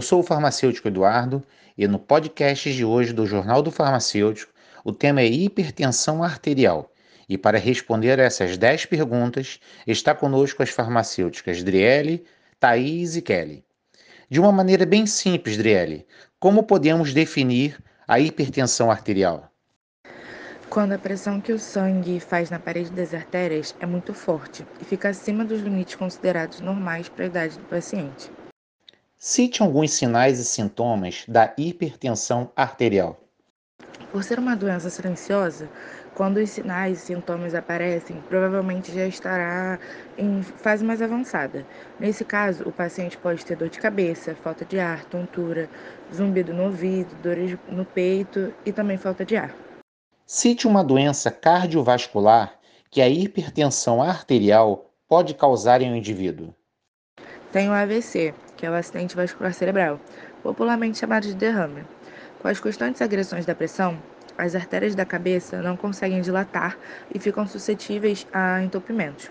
sou o farmacêutico Eduardo e no podcast de hoje do Jornal do Farmacêutico o tema é hipertensão arterial. E para responder a essas 10 perguntas, está conosco as farmacêuticas Driele, Thaís e Kelly. De uma maneira bem simples, Driele, como podemos definir a hipertensão arterial? Quando a pressão que o sangue faz na parede das artérias é muito forte e fica acima dos limites considerados normais para a idade do paciente. Cite alguns sinais e sintomas da hipertensão arterial. Por ser uma doença silenciosa, quando os sinais e sintomas aparecem, provavelmente já estará em fase mais avançada. Nesse caso, o paciente pode ter dor de cabeça, falta de ar, tontura, zumbido no ouvido, dores no peito e também falta de ar. Cite uma doença cardiovascular que a hipertensão arterial pode causar em um indivíduo. Tem o AVC, que é o acidente vascular cerebral, popularmente chamado de derrame. Com as constantes agressões da pressão, as artérias da cabeça não conseguem dilatar e ficam suscetíveis a entupimentos.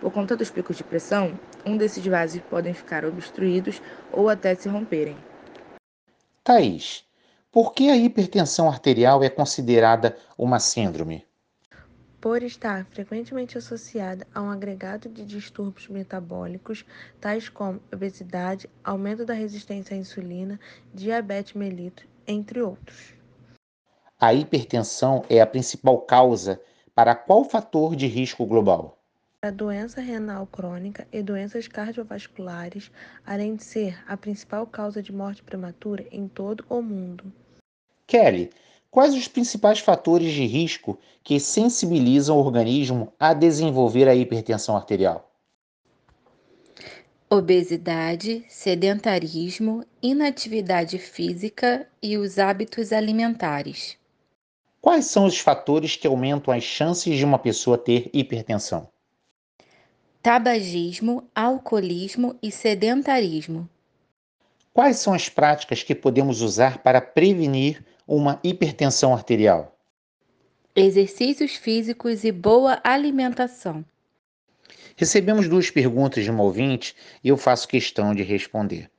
Por conta dos picos de pressão, um desses vasos podem ficar obstruídos ou até se romperem. Thaís, por que a hipertensão arterial é considerada uma síndrome? Por estar frequentemente associada a um agregado de distúrbios metabólicos, tais como obesidade, aumento da resistência à insulina, diabetes mellitus entre outros. A hipertensão é a principal causa para qual fator de risco global? A doença renal crônica e doenças cardiovasculares, além de ser a principal causa de morte prematura em todo o mundo. Kelly, quais os principais fatores de risco que sensibilizam o organismo a desenvolver a hipertensão arterial? Obesidade, sedentarismo, inatividade física e os hábitos alimentares. Quais são os fatores que aumentam as chances de uma pessoa ter hipertensão? Tabagismo, alcoolismo e sedentarismo. Quais são as práticas que podemos usar para prevenir uma hipertensão arterial? Exercícios físicos e boa alimentação. Recebemos duas perguntas de uma ouvinte e eu faço questão de responder.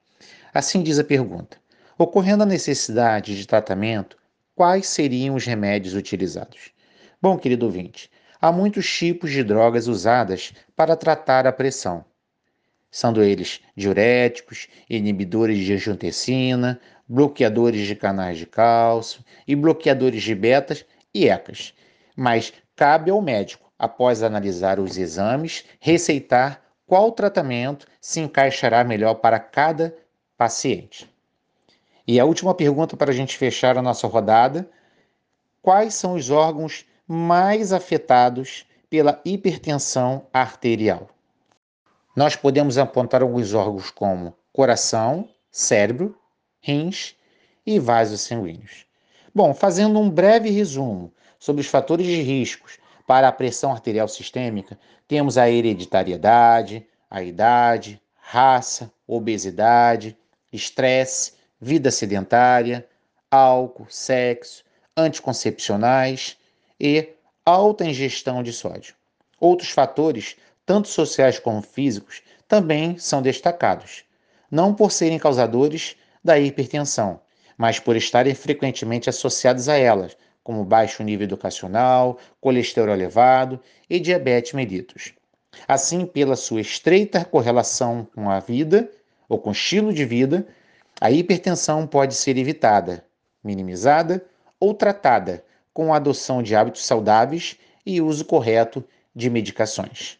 Assim diz a pergunta: Ocorrendo a necessidade de tratamento, quais seriam os remédios utilizados? Bom, querido ouvinte, há muitos tipos de drogas usadas para tratar a pressão, sendo eles diuréticos, inibidores de angiotensina, bloqueadores de canais de cálcio e bloqueadores de betas e ecas. Mas cabe ao médico após analisar os exames, receitar qual tratamento se encaixará melhor para cada paciente. E a última pergunta para a gente fechar a nossa rodada: quais são os órgãos mais afetados pela hipertensão arterial? Nós podemos apontar alguns órgãos como coração, cérebro, rins e vasos sanguíneos. Bom, fazendo um breve resumo sobre os fatores de riscos para a pressão arterial sistêmica, temos a hereditariedade, a idade, raça, obesidade, estresse, vida sedentária, álcool, sexo, anticoncepcionais e alta ingestão de sódio. Outros fatores, tanto sociais como físicos, também são destacados, não por serem causadores da hipertensão, mas por estarem frequentemente associados a elas, como baixo nível educacional, colesterol elevado e diabetes mellitus. Assim, pela sua estreita correlação com a vida ou com o estilo de vida, a hipertensão pode ser evitada, minimizada ou tratada com a adoção de hábitos saudáveis e uso correto de medicações.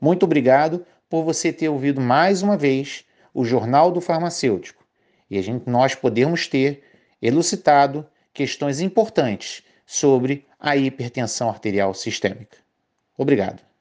Muito obrigado por você ter ouvido mais uma vez o Jornal do Farmacêutico e a gente, nós podemos ter elucidado questões importantes sobre a hipertensão arterial sistêmica. Obrigado.